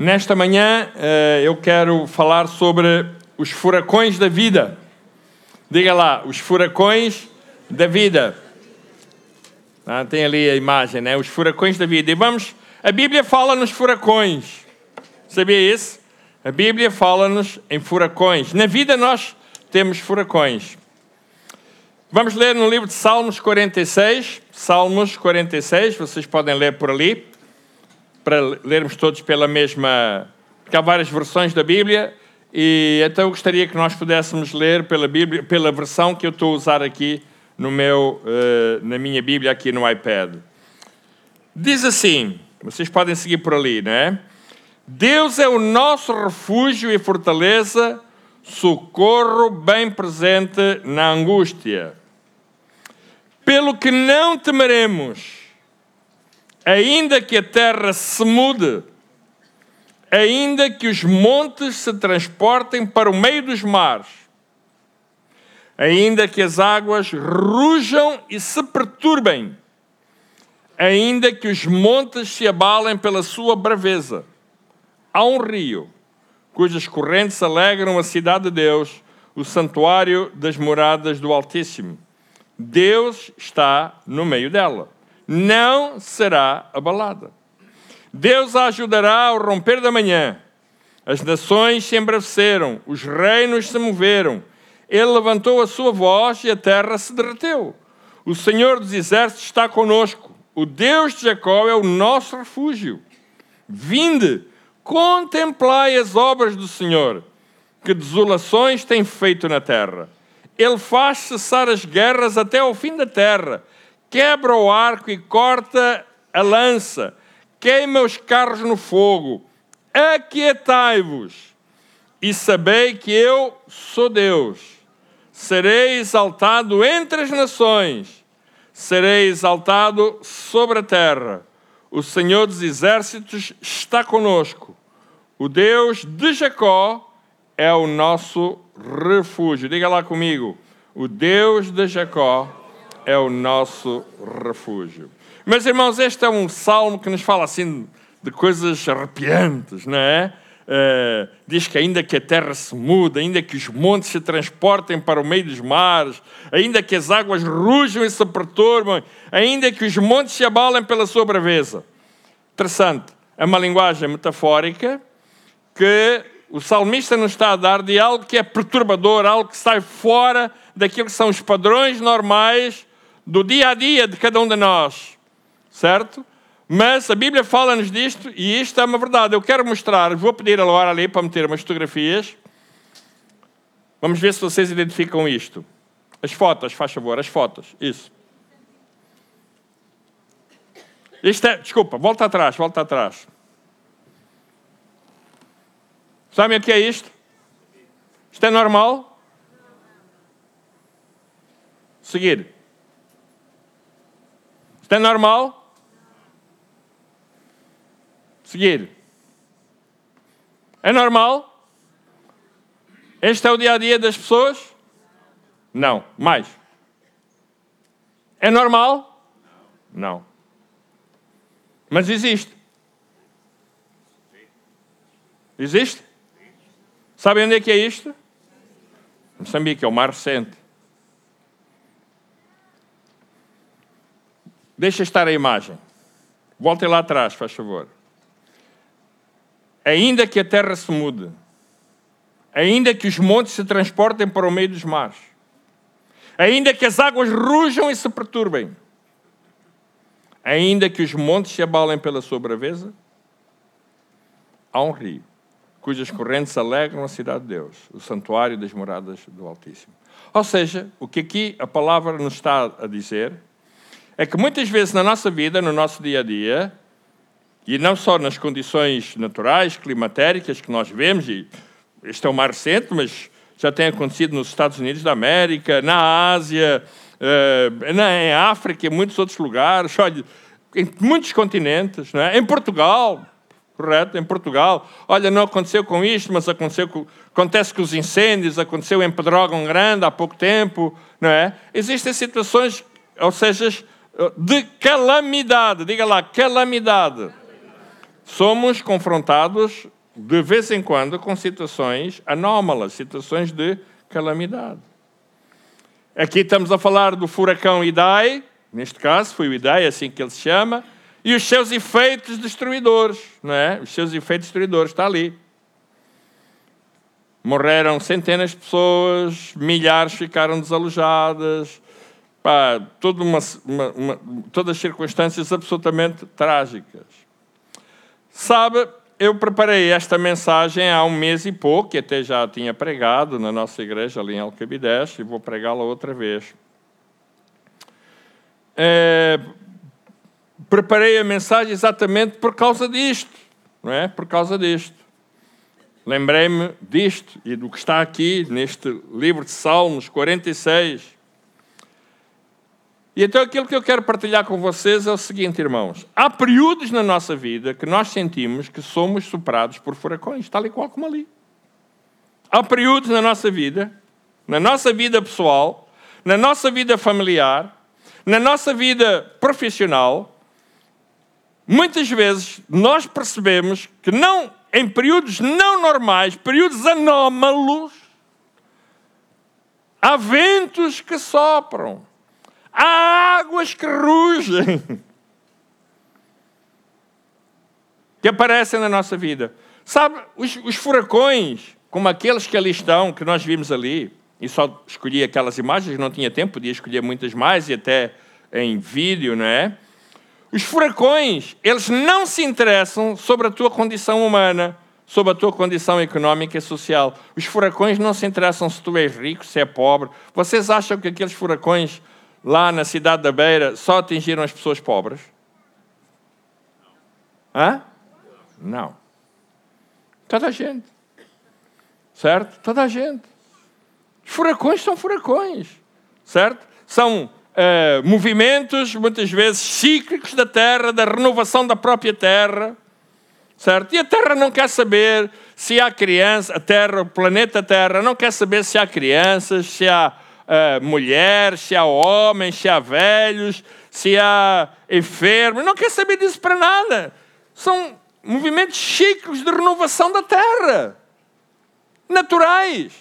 Nesta manhã eh, eu quero falar sobre os furacões da vida. Diga lá, os furacões da vida. Ah, tem ali a imagem, né? Os furacões da vida. E vamos, a Bíblia fala nos furacões. Sabia isso? A Bíblia fala-nos em furacões. Na vida nós temos furacões. Vamos ler no livro de Salmos 46. Salmos 46, vocês podem ler por ali para lermos todos pela mesma. Porque há várias versões da Bíblia, e então eu gostaria que nós pudéssemos ler pela Bíblia, pela versão que eu estou a usar aqui no meu, uh, na minha Bíblia aqui no iPad. Diz assim, vocês podem seguir por ali, não é? Deus é o nosso refúgio e fortaleza, socorro bem presente na angústia. Pelo que não temeremos ainda que a terra se mude, ainda que os montes se transportem para o meio dos mares, ainda que as águas rujam e se perturbem, ainda que os montes se abalem pela sua braveza. Há um rio cujas correntes alegram a cidade de Deus, o santuário das moradas do Altíssimo. Deus está no meio dela não será abalada. Deus a ajudará ao romper da manhã. As nações se embraveceram, os reinos se moveram. Ele levantou a sua voz e a terra se derreteu. O Senhor dos exércitos está conosco. O Deus de Jacó é o nosso refúgio. Vinde, contemplai as obras do Senhor, que desolações tem feito na terra. Ele faz cessar as guerras até ao fim da terra quebra o arco e corta a lança, queima os carros no fogo. Aquietai-vos e sabei que eu sou Deus. Serei exaltado entre as nações, serei exaltado sobre a terra. O Senhor dos exércitos está conosco. O Deus de Jacó é o nosso refúgio. Diga lá comigo. O Deus de Jacó é o nosso refúgio. Meus irmãos, este é um salmo que nos fala assim de coisas arrepiantes, não é? Uh, diz que ainda que a terra se muda, ainda que os montes se transportem para o meio dos mares, ainda que as águas rujam e se perturbam, ainda que os montes se abalem pela sua braveza. Interessante, é uma linguagem metafórica que o salmista nos está a dar de algo que é perturbador, algo que sai fora daquilo que são os padrões normais do dia a dia de cada um de nós, certo? Mas a Bíblia fala-nos disto e isto é uma verdade. Eu quero mostrar, vou pedir a ali para meter umas fotografias. Vamos ver se vocês identificam isto. As fotos, faz favor, as fotos. Isso. Isto é, desculpa, volta atrás, volta atrás. Sabem o que é isto? Isto é normal? Seguir. Isto é normal? Seguir. É normal? Este é o dia a dia das pessoas? Não. Mais. É normal? Não. Mas existe. Existe? Sabem onde é que é isto? Moçambique, é o mais recente. Deixa estar a imagem. Voltem lá atrás, faz favor. Ainda que a terra se mude, ainda que os montes se transportem para o meio dos mares, ainda que as águas rujam e se perturbem, ainda que os montes se abalem pela sua braveza, há um rio cujas correntes alegram a cidade de Deus, o santuário das moradas do Altíssimo. Ou seja, o que aqui a palavra nos está a dizer é que muitas vezes na nossa vida, no nosso dia a dia, e não só nas condições naturais, climatéricas que nós vemos, e este é o mais recente, mas já tem acontecido nos Estados Unidos da América, na Ásia, eh, em África em muitos outros lugares, olha, em muitos continentes, não é? em Portugal, correto? Em Portugal, olha, não aconteceu com isto, mas aconteceu com, acontece com os incêndios, aconteceu em Pedrógão Grande há pouco tempo, não é? Existem situações, ou seja, de calamidade. Diga lá, calamidade. somos confrontados de vez em quando com situações anómalas, situações de calamidade. Aqui estamos a falar do furacão Idai, neste caso foi o Idai, assim que ele se chama, e os seus efeitos destruidores, não é? Os seus efeitos destruidores, está ali. Morreram centenas de pessoas, milhares ficaram desalojadas, pá, toda uma, uma, uma, todas as circunstâncias absolutamente trágicas. Sabe, eu preparei esta mensagem há um mês e pouco, que até já tinha pregado na nossa igreja ali em Alcabidez, e vou pregá-la outra vez. É, preparei a mensagem exatamente por causa disto, não é? Por causa disto. Lembrei-me disto e do que está aqui neste livro de Salmos 46. E então aquilo que eu quero partilhar com vocês é o seguinte, irmãos. Há períodos na nossa vida que nós sentimos que somos superados por furacões, tal e qual como ali. Há períodos na nossa vida, na nossa vida pessoal, na nossa vida familiar, na nossa vida profissional, muitas vezes nós percebemos que não em períodos não normais, períodos anómalos, há ventos que sopram Há águas que rugem, que aparecem na nossa vida. Sabe, os, os furacões, como aqueles que ali estão, que nós vimos ali, e só escolhi aquelas imagens, não tinha tempo, podia escolher muitas mais, e até em vídeo, não é? Os furacões, eles não se interessam sobre a tua condição humana, sobre a tua condição económica e social. Os furacões não se interessam se tu és rico, se é pobre. Vocês acham que aqueles furacões lá na cidade da Beira só atingiram as pessoas pobres? Hã? Não. Toda a gente. Certo? Toda a gente. Os furacões são furacões. Certo? São eh, movimentos, muitas vezes, cíclicos da Terra, da renovação da própria Terra. Certo? E a Terra não quer saber se há crianças, a Terra, o planeta Terra, não quer saber se há crianças, se há uh, mulheres, se há homens, se há velhos, se há enfermos. Não quer saber disso para nada. São movimentos ciclos de renovação da terra. Naturais.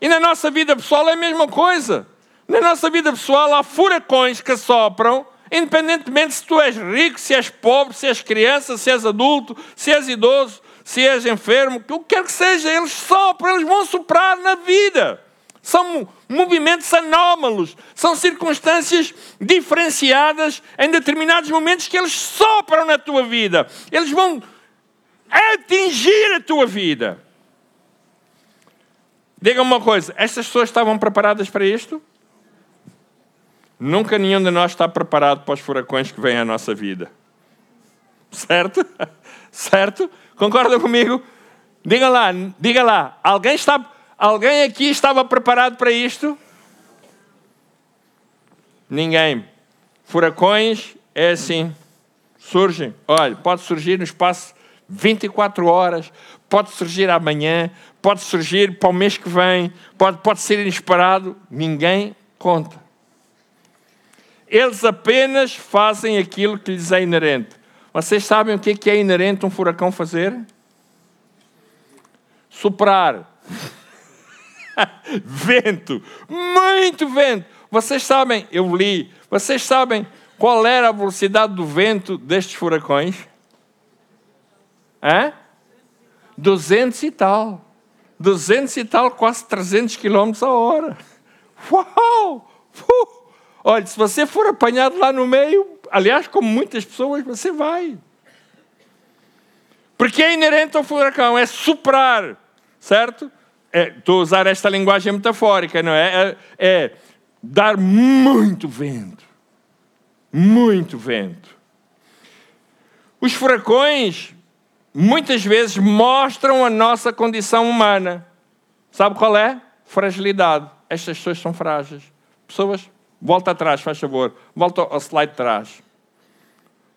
E na nossa vida pessoal é a mesma coisa. Na nossa vida pessoal há furacões que sopram, independentemente se tu és rico, se és pobre, se és criança, se és adulto, se és idoso, se és enfermo, o que quer que seja, eles sopram, eles vão soprar na vida. São movimentos anómalos, são circunstâncias diferenciadas em determinados momentos que eles sopram na tua vida. Eles vão atingir a tua vida. Diga uma coisa: estas pessoas estavam preparadas para isto? Nunca nenhum de nós está preparado para os furacões que vêm à nossa vida. Certo? Certo? Concorda comigo? Diga lá, diga lá. Alguém, está, alguém aqui estava preparado para isto? Ninguém. Furacões é assim. Surgem. Olha, pode surgir no espaço 24 horas, pode surgir amanhã, pode surgir para o mês que vem, pode, pode ser inesperado. Ninguém conta. Eles apenas fazem aquilo que lhes é inerente. Vocês sabem o que é inerente um furacão fazer? Soprar. vento. Muito vento. Vocês sabem, eu li, vocês sabem qual era a velocidade do vento destes furacões? Hã? 200 e tal. 200 e tal, quase 300 quilômetros a hora. Uau! Uh! Olha, se você for apanhado lá no meio, aliás, como muitas pessoas, você vai. Porque é inerente ao furacão, é soprar, certo? É, estou a usar esta linguagem metafórica, não é? é? É dar muito vento. Muito vento. Os furacões muitas vezes mostram a nossa condição humana. Sabe qual é? Fragilidade. Estas pessoas são frágeis. Pessoas Volta atrás, faz favor. Volta ao slide de trás.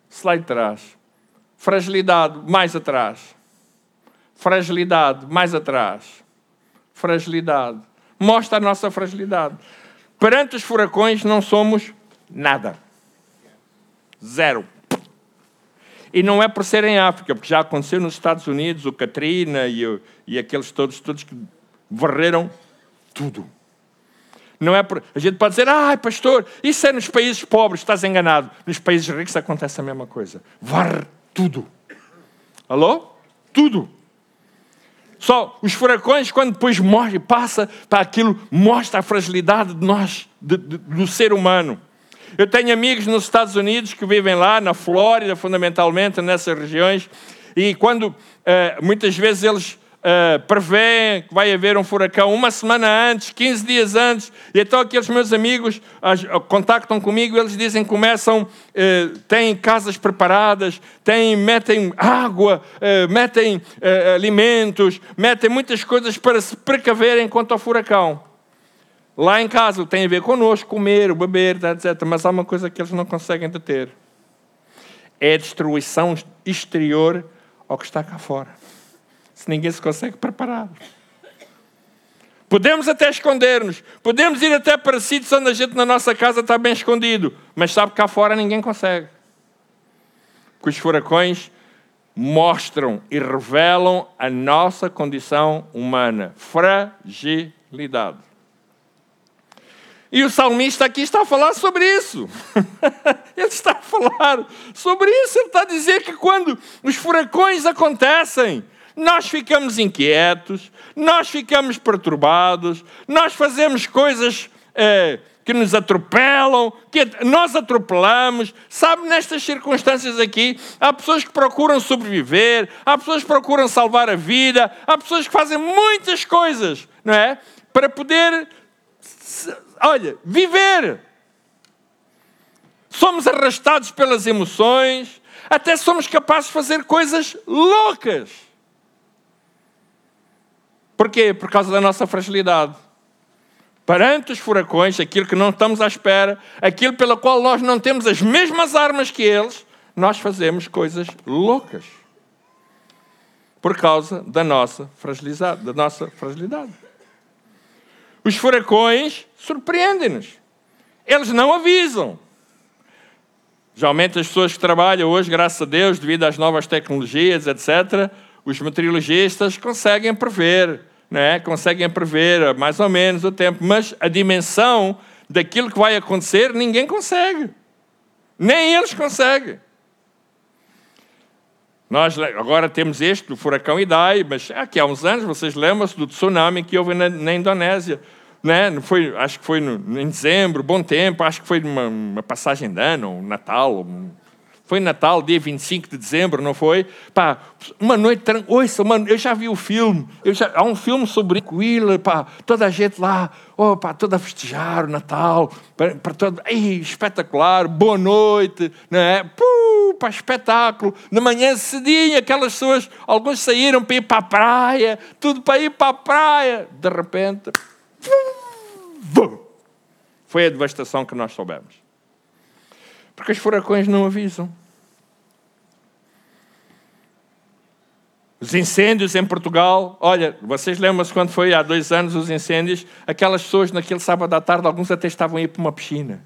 Slide de trás. Fragilidade, mais atrás. Fragilidade, mais atrás. Fragilidade. Mostra a nossa fragilidade. Perante os furacões não somos nada. Zero. E não é por ser em África, porque já aconteceu nos Estados Unidos, o Katrina e, e aqueles todos, todos que varreram tudo. Não é por... A gente pode dizer, ah, pastor, isso é nos países pobres, estás enganado. Nos países ricos acontece a mesma coisa. Varre tudo. Alô? Tudo. Só os furacões, quando depois morre, passa para aquilo, mostra a fragilidade de nós, de, de, do ser humano. Eu tenho amigos nos Estados Unidos que vivem lá, na Flórida, fundamentalmente, nessas regiões, e quando eh, muitas vezes eles uh, prevêem que vai haver um furacão uma semana antes, 15 dias antes, e então aqueles meus amigos as, contactam comigo, eles dizem começam, uh, têm casas preparadas, têm, metem água, uh, metem alimentos, metem muitas coisas para se precaverem quanto ao furacão. Lá em casa tem a ver connosco, comer, beber, etc. Mas há uma coisa que eles não conseguem deter. É a destruição exterior ao que está cá fora se ninguém se consegue preparar. Podemos até esconder-nos, podemos ir até para sítios onde a gente na nossa casa está bem escondido, mas sabe que cá fora ninguém consegue. Porque os furacões mostram e revelam a nossa condição humana, fragilidade. E o salmista aqui está a falar sobre isso. ele está a falar sobre isso. Ele está a dizer que quando os furacões acontecem, nós ficamos inquietos, nós ficamos perturbados, nós fazemos coisas é, que nos atropelam, que nós atropelamos. Sabe, nestas circunstâncias aqui, há pessoas que procuram sobreviver, há pessoas que procuram salvar a vida, há pessoas que fazem muitas coisas, não é? Para poder, olha, viver. Somos arrastados pelas emoções, até somos capazes de fazer coisas loucas. Porquê? Por causa da nossa fragilidade. Perante os furacões, aquilo que não estamos à espera, aquilo pelo qual nós não temos as mesmas armas que eles, nós fazemos coisas loucas. Por causa da nossa fragilidade. Da nossa fragilidade. Os furacões surpreendem-nos. Eles não avisam. Geralmente as pessoas que trabalham hoje, graças a Deus, devido às novas tecnologias, etc., os meteorologistas conseguem prever, né? conseguem prever mais ou menos o tempo, mas a dimensão daquilo que vai acontecer ninguém consegue. Nem eles conseguem. Nós agora temos este, do furacão Idai, mas aqui há uns anos, vocês lembram-se do tsunami que houve na, na Indonésia. Né? Foi, acho que foi no, em dezembro, bom tempo, acho que foi uma, uma passagem de ano, um Natal, um, foi Natal, dia 25 de dezembro, não foi? Pá, uma noite Ouça, mano, eu já vi o filme. Já, há um filme sobre Tranquila, pá, toda a gente lá, oh, pá, toda a festejar o Natal, para, para todo, ei, espetacular, boa noite, não é? Puh, pá, espetáculo. Na manhã cedinho, aquelas pessoas, alguns saíram para ir para a praia, tudo para ir para a praia. De repente, foi a devastação que nós soubemos. Porque os furacões não avisam. Os incêndios em Portugal, olha, vocês lembram-se quando foi há dois anos os incêndios? Aquelas pessoas naquele sábado à tarde, alguns até estavam a ir para uma piscina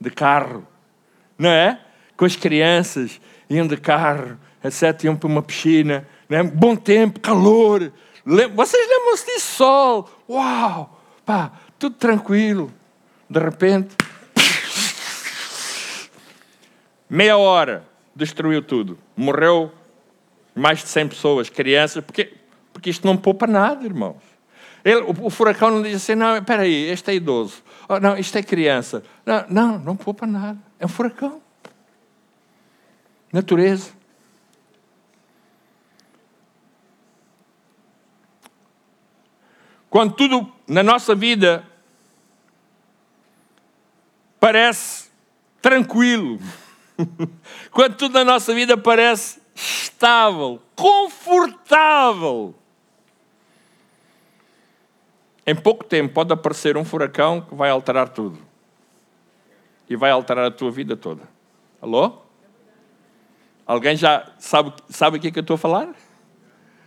de carro, não é? Com as crianças, iam de carro, etc., iam para uma piscina, não é? bom tempo, calor. Vocês lembram-se disso? Sol, uau, pá, tudo tranquilo. De repente, meia hora, destruiu tudo. Morreu mais de 100 pessoas, crianças, porque, porque isto não poupa nada, irmãos. Ele, o, o, furacão não diz assim, não, espera aí, este é idoso. Oh, não, isto é criança. Não, não, não poupa nada. É um furacão. Natureza. Quando tudo na nossa vida parece tranquilo, quando tudo na nossa vida parece estável, confortável. Em pouco tempo pode aparecer um furacão que vai alterar tudo. E vai alterar a tua vida toda. Alô? Alguém já sabe, sabe o que, é que eu estou a falar?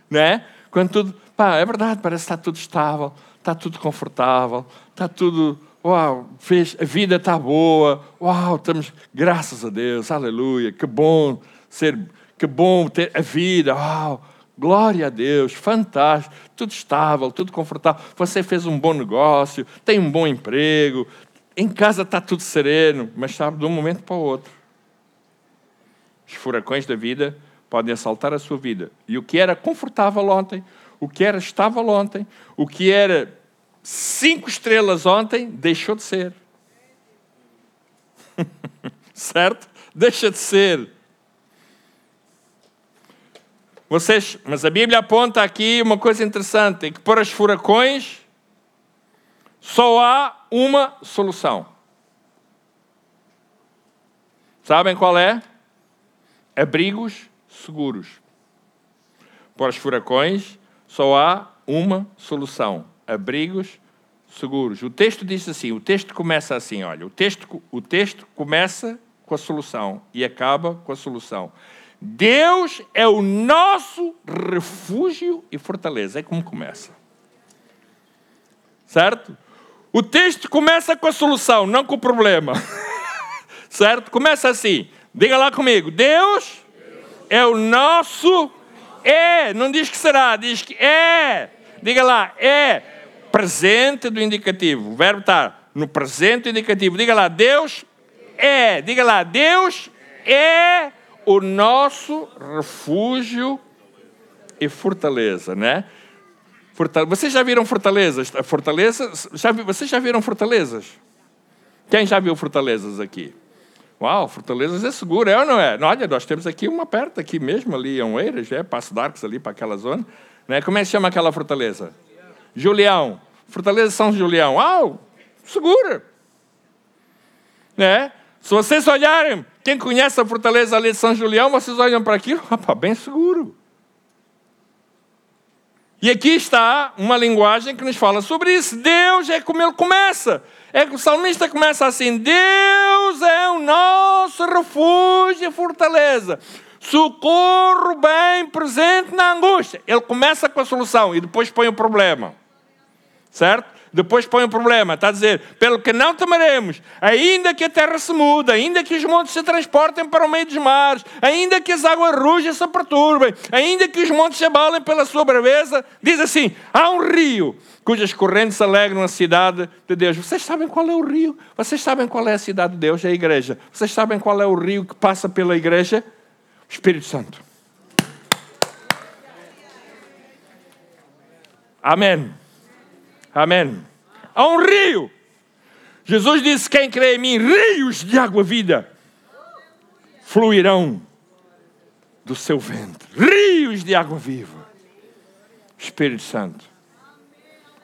Não é? Quando tudo. Pá, é verdade, parece que está tudo estável, está tudo confortável, está tudo Uau, fez, a vida está boa. Uau, estamos, graças a Deus, aleluia, que bom ser, que bom ter a vida, glória a Deus, fantástico, tudo estável, tudo confortável. Você fez um bom negócio, tem um bom emprego, em casa está tudo sereno, mas sabe, de um momento para o outro. Os furacões da vida podem assaltar a sua vida. E o que era confortável ontem, o que era estável ontem, o que era cinco estrelas ontem, deixou de ser. certo? Deixa de ser. Vocês, mas a Bíblia aponta aqui uma coisa interessante, que para os furacões só há uma solução. Sabem qual é? Abrigos seguros. Para os furacões só há uma solução: abrigos seguros. O texto diz assim, o texto começa assim, olha, o texto, o texto começa com a solução e acaba com a solução. Deus é o nosso refúgio e fortaleza. É como começa. Certo? O texto começa com a solução, não com o problema. certo? Começa assim. Diga lá comigo. Deus é o nosso é, não diz que será, diz que é. Diga lá, é presente do indicativo. O verbo está no presente indicativo. Diga lá, Deus é. Diga lá, Deus é o nosso refúgio e fortaleza, né? Vocês já viram fortalezas? Fortalezas? Já, vocês já viram fortalezas? Quem já viu fortalezas aqui? Uau, Fortalezas é seguro, é ou não é? Olha, nós temos aqui uma perto, aqui mesmo, ali em Oeiras, é, Passo d'Arcos, ali para aquela zona. Né? Como é que se chama aquela fortaleza? Julião. Fortaleza São Julião. Uau, segura. Né? Se vocês olharem, quem conhece a fortaleza ali de São Julião, vocês olham para aquilo, opa, bem seguro. E aqui está uma linguagem que nos fala sobre isso. Deus é como ele começa. É que o salmista começa assim: Deus é o nosso refúgio e fortaleza, socorro bem presente na angústia. Ele começa com a solução e depois põe o problema. Certo? Depois põe o problema, está a dizer, pelo que não temeremos, ainda que a terra se mude, ainda que os montes se transportem para o meio dos mares, ainda que as águas rujas se perturbem, ainda que os montes se abalem pela sua braveza, diz assim: há um rio cujas correntes alegram a cidade de Deus. Vocês sabem qual é o rio? Vocês sabem qual é a cidade de Deus? É a igreja. Vocês sabem qual é o rio que passa pela igreja? O Espírito Santo. Amém. Amém. Há um rio. Jesus disse: Quem crê em mim, rios de água vida fluirão do seu ventre. Rios de água viva. Espírito Santo.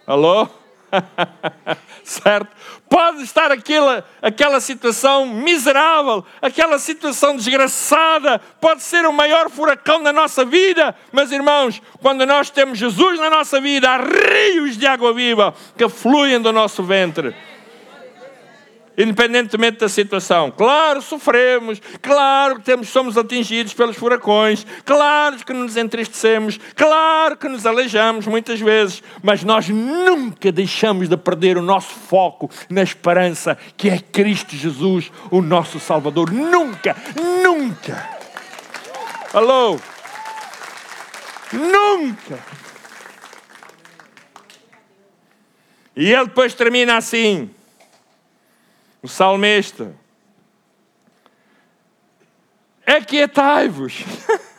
Alô? certo? Pode estar aquela, aquela situação miserável, aquela situação desgraçada, pode ser o maior furacão da nossa vida, mas irmãos, quando nós temos Jesus na nossa vida, há rios de água viva que fluem do nosso ventre independentemente da situação. Claro, sofremos, claro que temos, somos atingidos pelos furacões, claro que nos entristecemos, claro que nos aleijamos muitas vezes, mas nós nunca deixamos de perder o nosso foco na esperança que é Cristo Jesus, o nosso Salvador. Nunca, nunca. Alô? Nunca. E ele depois termina assim o salmista. Aquietai-vos.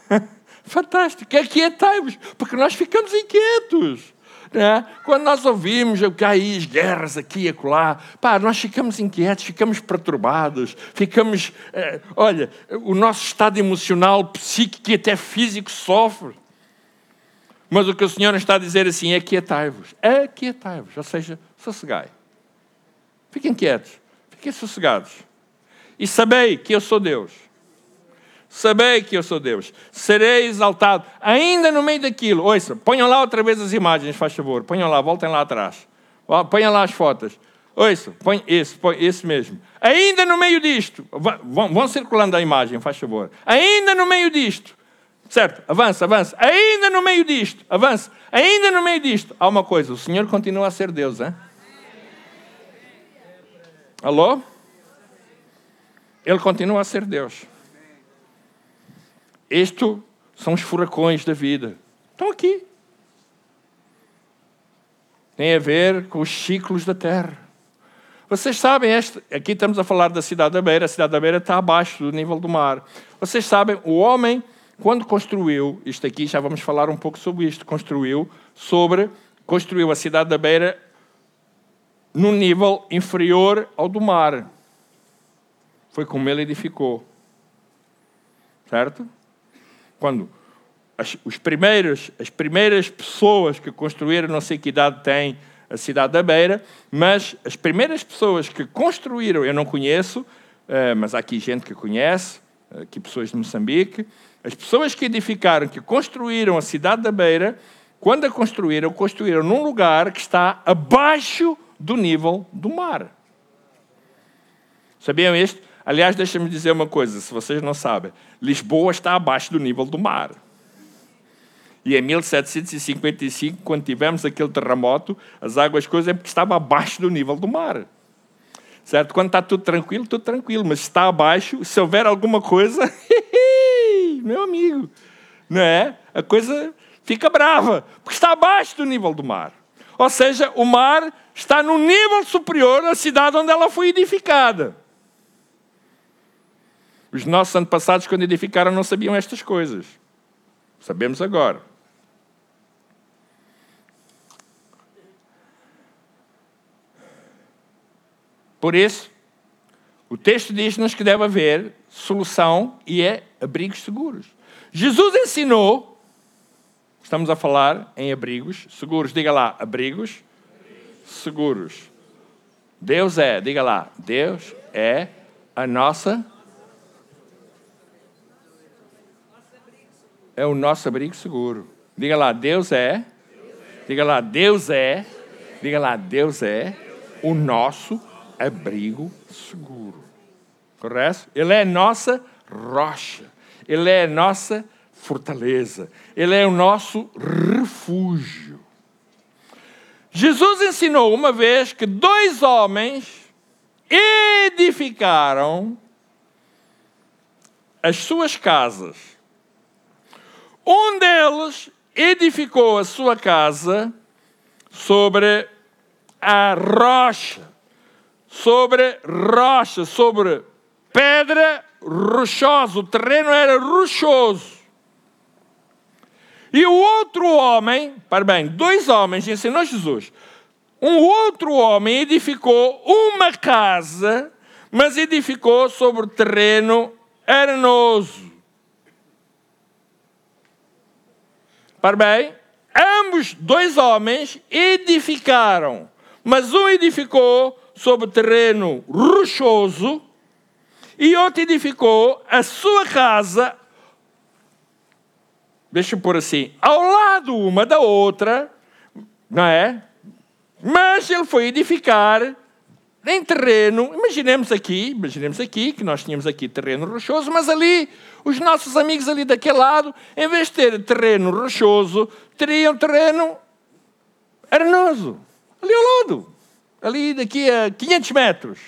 Fantástico, aquietai-vos, porque nós ficamos inquietos. Né? Quando nós ouvimos que há aí as guerras aqui e acolá, pá, nós ficamos inquietos, ficamos perturbados, ficamos. Eh, olha, o nosso estado emocional, psíquico e até físico sofre. Mas o que o Senhor está a dizer assim é aquietai-vos, aquietai-vos, ou seja, sossegai. Fiquem quietos. Fiquem sossegados. E sabei que eu sou Deus. Sabei que eu sou Deus. Serei exaltado. Ainda no meio daquilo. Ouça, ponham lá outra vez as imagens, faz favor. Ponham lá, voltem lá atrás. Ponham lá as fotos. Ouça, põe esse, põe esse mesmo. Ainda no meio disto. Vão, vão circulando a imagem, faz favor. Ainda no meio disto. Certo? Avança, avança. Ainda no meio disto. Avança. Ainda no meio disto. Há uma coisa: o Senhor continua a ser Deus, hein? Alô? Ele continua a ser Deus. Isto são os furacões da vida. Estão aqui. Tem a ver com os ciclos da terra. Vocês sabem, este, aqui estamos a falar da cidade da Beira, a cidade da Beira está abaixo do nível do mar. Vocês sabem, o homem, quando construiu, isto aqui já vamos falar um pouco sobre isto, construiu sobre, construiu a cidade da Beira num nível inferior ao do mar. Foi como ele edificou. Certo? Quando as, os primeiros, as primeiras pessoas que construíram, não sei que idade tem a cidade da Beira, mas as primeiras pessoas que construíram, eu não conheço, eh, mas há aqui gente que conhece, aqui pessoas de Moçambique, as pessoas que edificaram, que construíram a cidade da Beira, quando a construíram, construíram num lugar que está abaixo do nível do mar. Sabiam isto? Aliás, deixa-me dizer uma coisa, se vocês não sabem, Lisboa está abaixo do nível do mar. E em 1755, quando tivemos aquele terremoto, as águas coisas é porque estava abaixo do nível do mar. Certo? Quando está tudo tranquilo, tudo tranquilo, mas está abaixo, se houver alguma coisa, meu amigo, não é? A coisa fica brava, porque está abaixo do nível do mar. Ou seja, o mar está no nível superior da cidade onde ela foi edificada. Os nossos antepassados, quando edificaram, não sabiam estas coisas. Sabemos agora. Por isso, o texto diz-nos que deve haver solução e é abrigos seguros. Jesus ensinou, estamos a falar em abrigos seguros, diga lá, abrigos seguros. Deus é, diga lá, Deus é a nossa. É o nosso abrigo seguro. Diga lá, Deus é. Diga lá, Deus é. Diga lá, Deus é o nosso abrigo seguro. Correto? Ele é nossa rocha. Ele é nossa fortaleza. Ele é o nosso refúgio. Jesus ensinou uma vez que dois homens edificaram as suas casas. Um deles edificou a sua casa sobre a rocha sobre rocha, sobre pedra rochosa. O terreno era rochoso. E o outro homem, para bem, dois homens ensinou Jesus. Um outro homem edificou uma casa, mas edificou sobre terreno arenoso. Para bem, ambos, dois homens, edificaram, mas um edificou sobre terreno rochoso e outro edificou a sua casa, deixa eu pôr assim, ao lado uma da outra, não é? Mas ele foi edificar em terreno, imaginemos aqui, imaginemos aqui, que nós tínhamos aqui terreno rochoso, mas ali, os nossos amigos ali daquele lado, em vez de ter terreno rochoso, teriam terreno arenoso, ali ao lado ali daqui a 500 metros.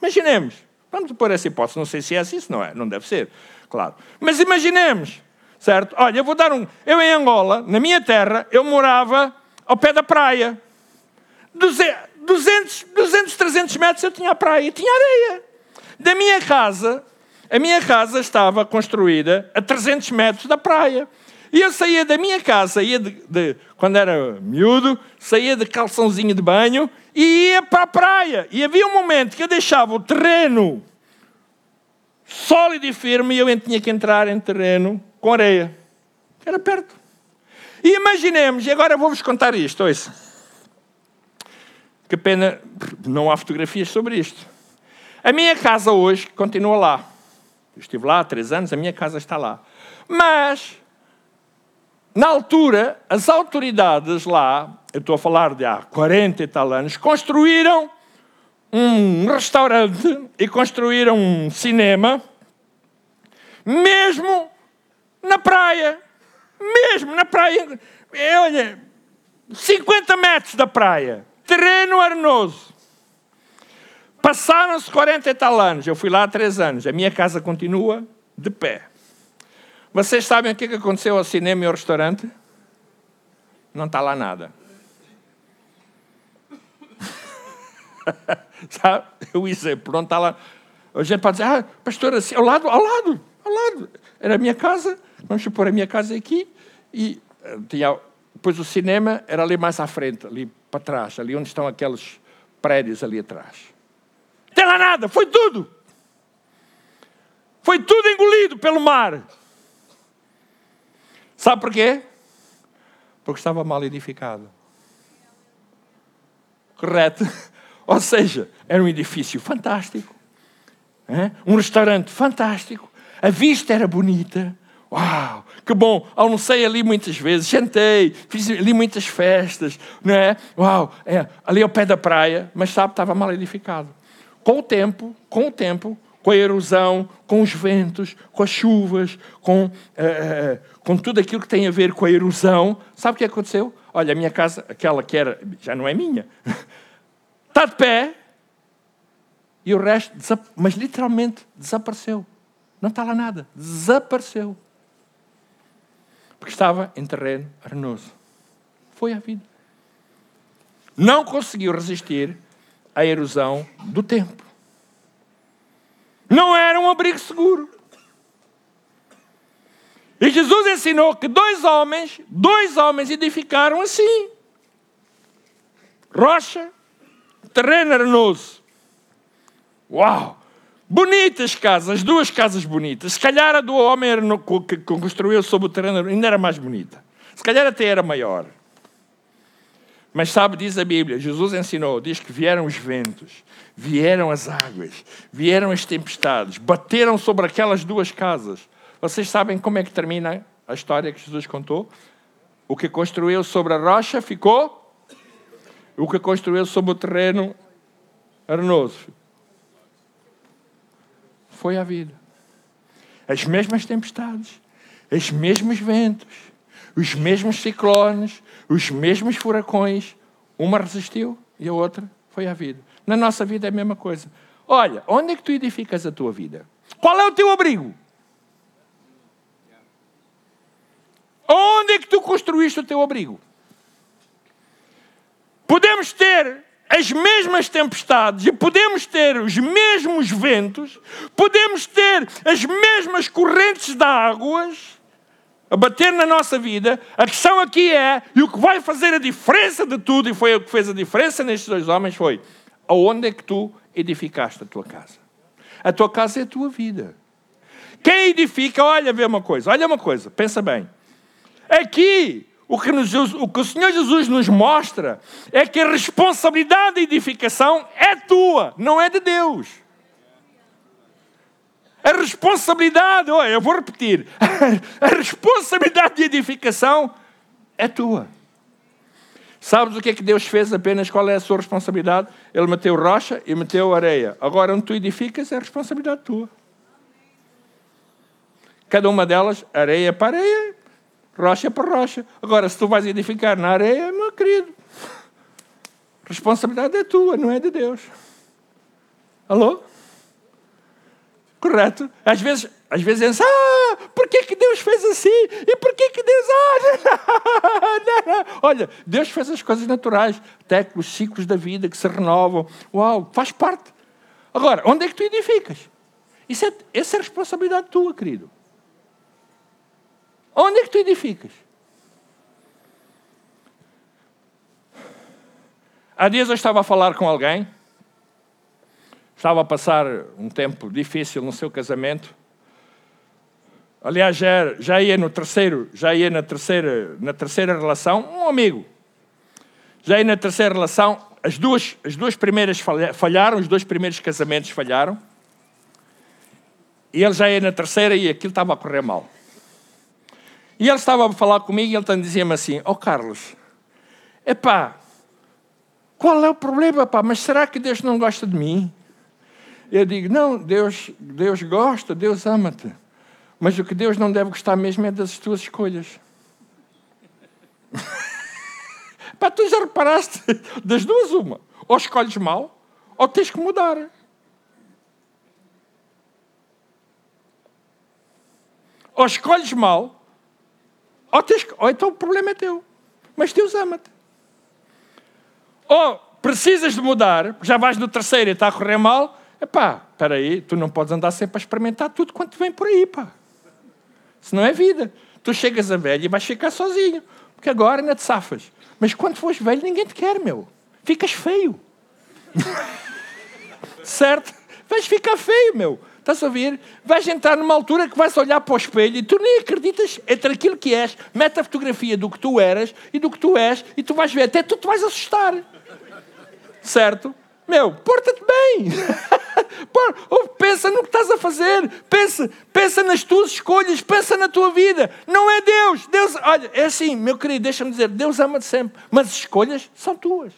Imaginemos. Vamos pôr essa hipótese. Não sei se é assim, se não é. Não deve ser, claro. Mas imaginemos, certo? Olha, eu vou dar um... Eu em Angola, na minha terra, eu morava ao pé da praia. 200, 200 300 metros eu tinha a praia e tinha areia. Da minha casa, a minha casa estava construída a 300 metros da praia. E eu saía da minha casa, saía de, de, quando era miúdo, saía de calçãozinho de banho e ia para a praia. E havia um momento que eu deixava o terreno sólido e firme e eu tinha que entrar em terreno com areia. Era perto. E imaginemos, e agora vou-vos contar isto, ouça. Que pena, não há fotografias sobre isto. A minha casa hoje continua lá. Eu estive lá há três anos, a minha casa está lá. Mas na altura, as autoridades lá, eu estou a falar de há 40 e tal anos, construíram um restaurante e construíram um cinema, mesmo na praia. Mesmo na praia. Olha, 50 metros da praia. Terreno arenoso. Passaram-se 40 e tal anos. Eu fui lá há três anos. A minha casa continua de pé. Vocês sabem o que aconteceu ao cinema e ao restaurante? Não está lá nada. Sabe? O exemplo, não está lá. A gente pode dizer, ah, pastor, assim, ao lado, ao lado, ao lado. Era a minha casa, vamos supor a minha casa aqui, e eh, tinha, depois o cinema era ali mais à frente, ali para trás, ali onde estão aqueles prédios ali atrás. Não tem lá nada, foi tudo. Foi tudo engolido pelo mar. Sabe porquê? Porque estava mal edificado. Correto? Ou seja, era um edifício fantástico, um restaurante fantástico, a vista era bonita. Uau, que bom! Almocei ali muitas vezes, jantei, fiz ali muitas festas, não é? Uau, é, ali ao pé da praia, mas sabe, estava mal edificado. Com o tempo, com o tempo, com a erosão, com os ventos, com as chuvas, com, uh, com tudo aquilo que tem a ver com a erosão, sabe o que aconteceu? Olha, a minha casa, aquela que era, já não é minha, está de pé e o resto, mas literalmente desapareceu. Não está lá nada. Desapareceu. Porque estava em terreno arenoso. Foi a vida. Não conseguiu resistir à erosão do tempo. Não era um abrigo seguro. E Jesus ensinou que dois homens, dois homens edificaram assim. Rocha terreno arenoso. Uau! Bonitas casas, duas casas bonitas. Se calhar a do homem que construiu sobre o terreno ainda era mais bonita. Se calhar até era maior. Mas sabe, diz a Bíblia, Jesus ensinou, diz que vieram os ventos, vieram as águas, vieram as tempestades, bateram sobre aquelas duas casas. Vocês sabem como é que termina a história que Jesus contou? O que construiu sobre a rocha ficou o que construiu sobre o terreno arenoso. Foi a vida. As mesmas tempestades, os mesmos ventos, os mesmos ciclones, os mesmos furacões. Uma resistiu e a outra foi a vida. Na nossa vida é a mesma coisa. Olha, onde é que tu edificas a tua vida? Qual é o teu abrigo? Onde é que tu construíste o teu abrigo? podemos ter as mesmas tempestades e podemos ter os mesmos ventos, podemos ter as mesmas correntes de águas a bater na nossa vida. A questão aqui é, e o que vai fazer a diferença de tudo, e foi o que fez a diferença nestes dois homens, foi aonde é que tu edificaste a tua casa. A tua casa é a tua vida. Quem edifica, olha, vê uma coisa, olha uma coisa, pensa bem. Aqui o que, nos, o que o Senhor Jesus nos mostra é que a responsabilidade da edificação é tua, não é de Deus. A responsabilidade, olha, eu vou repetir, a responsabilidade de edificação é tua. Sabes o que é que Deus fez apenas? Qual é a sua responsabilidade? Ele meteu rocha e meteu areia. Agora, onde tu edificas é responsabilidade tua. Cada uma delas, areia para areia, rocha por rocha. Agora, se tu vais edificar na areia, meu querido, responsabilidade é tua, não é de Deus. Alô? Correto? Às vezes, às vezes ah, por que, que Deus fez assim? E por que, que Deus... Ah, Olha, Deus fez as coisas naturais, até os ciclos da vida que se renovam. Uau, faz parte. Agora, onde é que tu edificas? Isso é, essa é responsabilidade tua, querido. Onde é que tu edificas? Há dias eu estava a falar com alguém, estava a passar um tempo difícil no seu casamento. Aliás, já, já ia no terceiro, já ia na terceira, na terceira relação, um amigo. Já ia na terceira relação, as duas, as duas primeiras falharam, os dois primeiros casamentos falharam. E ele já ia na terceira e aquilo estava a correr mal. E ele estava a falar comigo e ele dizia-me assim: Ó oh, Carlos, epá, qual é o problema, pá? Mas será que Deus não gosta de mim? Eu digo: Não, Deus, Deus gosta, Deus ama-te. Mas o que Deus não deve gostar mesmo é das tuas escolhas. pá, tu já reparaste? Das duas, uma. Ou escolhes mal, ou tens que mudar. ou escolhes mal, ou, tens, ou então o problema é teu. Mas Deus ama-te. Ou precisas de mudar, já vais no terceiro e está a correr mal, epá, espera aí, tu não podes andar sempre a experimentar tudo quanto vem por aí, pá. Isso não é vida. Tu chegas a velho e vais ficar sozinho, porque agora ainda te safas. Mas quando fores velho, ninguém te quer, meu. Ficas feio. certo? Vais ficar feio, meu. Estás a ouvir? Vais entrar numa altura que vais olhar para o espelho e tu nem acreditas entre aquilo que és. Mete a fotografia do que tu eras e do que tu és e tu vais ver. Até tu te vais assustar. Certo? Meu, porta-te bem. pensa no que estás a fazer. Pensa, pensa nas tuas escolhas. Pensa na tua vida. Não é Deus. Deus, olha, é assim, meu querido, deixa-me dizer, Deus ama-te sempre. Mas as escolhas são tuas.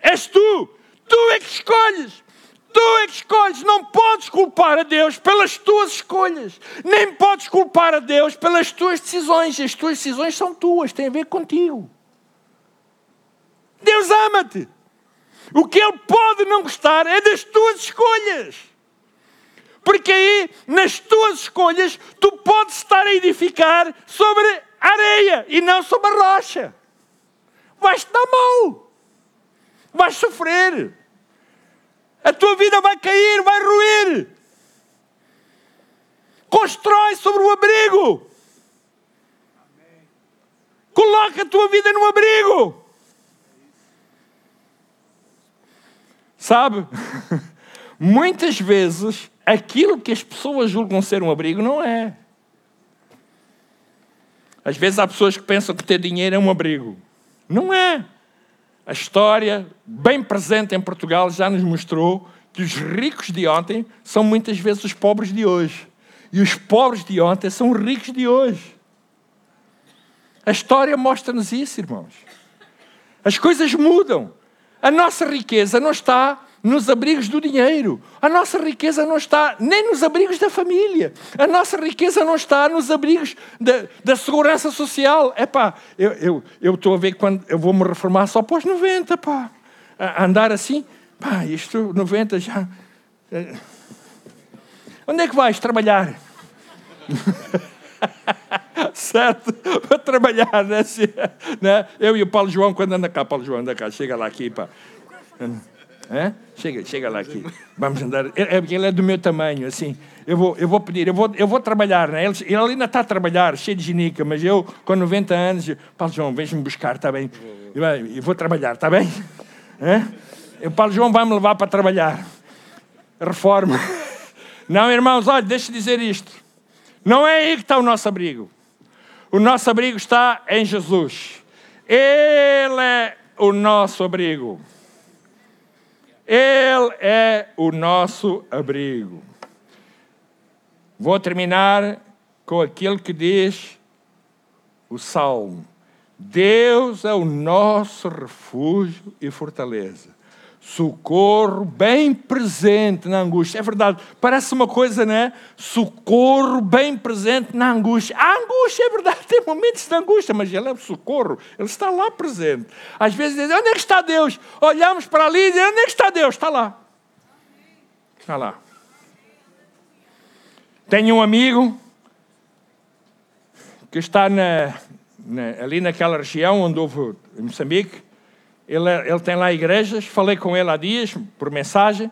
És tu. Tu é que escolhes. Tu é que escolhes, não podes culpar a Deus pelas tuas escolhas, nem podes culpar a Deus pelas tuas decisões. As tuas decisões são tuas, têm a ver contigo. Deus ama-te. O que Ele pode não gostar é das tuas escolhas. Porque aí, nas tuas escolhas, tu podes estar a edificar sobre areia e não sobre a rocha. Vais-te dar mal. Vais sofrer. A tua vida vai cair, vai ruir. Constrói sobre o abrigo. Coloca a tua vida no abrigo. Sabe? Muitas vezes aquilo que as pessoas julgam ser um abrigo não é. Às vezes há pessoas que pensam que ter dinheiro é um abrigo. Não é. A história, bem presente em Portugal, já nos mostrou que os ricos de ontem são muitas vezes os pobres de hoje. E os pobres de ontem são os ricos de hoje. A história mostra-nos isso, irmãos. As coisas mudam. A nossa riqueza não está nos abrigos do dinheiro. A nossa riqueza não está nem nos abrigos da família. A nossa riqueza não está nos abrigos da, da segurança social. É pá, eu estou eu, eu a ver quando eu vou me reformar só após 90, pá. A andar assim, pá, isto 90 já. Eh, onde é que vais trabalhar? certo? Para trabalhar, né? né? Eu e o Paulo João, quando anda cá, Paulo João, anda cá, chega lá aqui, pá. Chega, chega lá aqui. Vamos andar. É, é ele é do meu tamanho, assim. Eu vou, eu vou pedir, eu vou, eu vou trabalhar. Né? Ele, ele ainda está a trabalhar, cheio de ginica, mas eu, com 90 anos, eu, Paulo João, vens-me buscar, está bem? Eu, eu vou trabalhar, está bem? É? O Paulo João vai me levar para trabalhar. Reforma. Não, irmãos, olha, deixa dizer isto. Não é aí que está o nosso abrigo. O nosso abrigo está em Jesus. Ele é o nosso abrigo. Ele é o nosso abrigo. Vou terminar com aquilo que diz o Salmo: Deus é o nosso refúgio e fortaleza socorro bem presente na angústia. É verdade, parece uma coisa, né? Socorro bem presente na angústia. A angústia, é verdade, tem momentos de angústia, mas ele é o socorro, ele está lá presente. Às vezes dizem, onde é que está Deus? Olhamos para ali e dizemos, onde é que está Deus? Está lá. Está lá. Tenho um amigo que está na, na, ali naquela região onde houve em Moçambique, ele, ele tem lá igrejas, falei com ele há dias, por mensagem,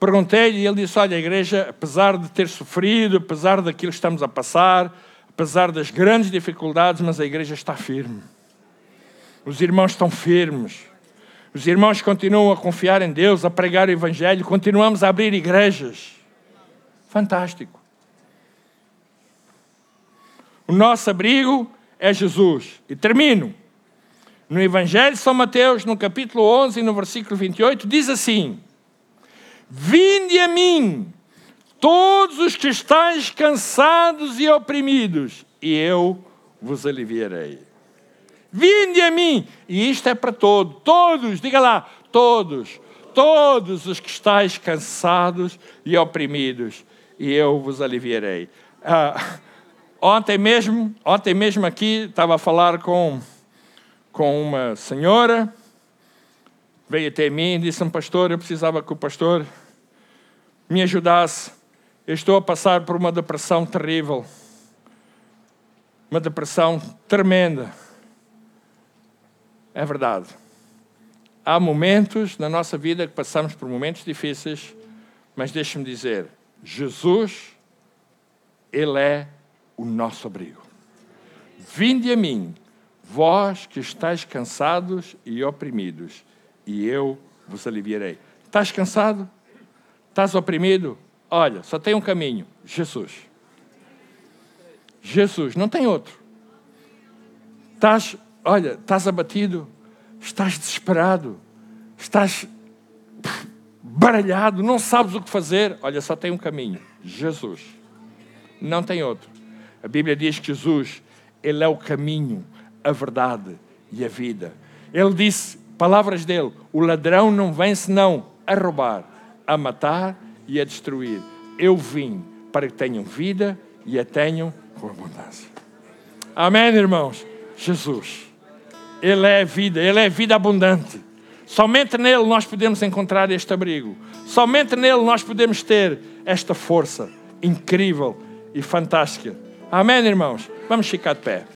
perguntei-lhe e ele disse: Olha, a igreja, apesar de ter sofrido, apesar daquilo que estamos a passar, apesar das grandes dificuldades, mas a igreja está firme. Os irmãos estão firmes. Os irmãos continuam a confiar em Deus, a pregar o Evangelho, continuamos a abrir igrejas. Fantástico. O nosso abrigo é Jesus. E termino. No Evangelho de São Mateus, no capítulo 11, no versículo 28, diz assim: Vinde a mim, todos os que estáis cansados e oprimidos, e eu vos aliviarei. Vinde a mim, e isto é para todos, todos, diga lá, todos, todos os que estáis cansados e oprimidos, e eu vos aliviarei. Ah, ontem mesmo, ontem mesmo aqui estava a falar com com uma senhora, veio até mim e disse: um pastor, eu precisava que o pastor me ajudasse. Eu estou a passar por uma depressão terrível. Uma depressão tremenda. É verdade. Há momentos na nossa vida que passamos por momentos difíceis, mas deixe-me dizer: Jesus, Ele é o nosso abrigo. Vinde a mim, vós que estáis cansados e oprimidos, e eu vos aliviarei. Estás cansado? Estás oprimido? Olha, só tem um caminho: Jesus. Jesus, não tem outro. Estás, olha, estás abatido, estás desesperado, estás baralhado, não sabes o que fazer. Olha, só tem um caminho: Jesus. Não tem outro. A Bíblia diz que Jesus, Ele é o caminho, a verdade e a vida. Ele disse, palavras dele: o ladrão não vem senão a roubar, a matar e a destruir. Eu vim para que tenham vida e a tenham com abundância. Amém, irmãos? Jesus. Ele é vida, Ele é vida abundante. Somente nele nós podemos encontrar este abrigo. Somente nele nós podemos ter esta força incrível e fantástica. Amém, irmãos? Vamos ficar de pé.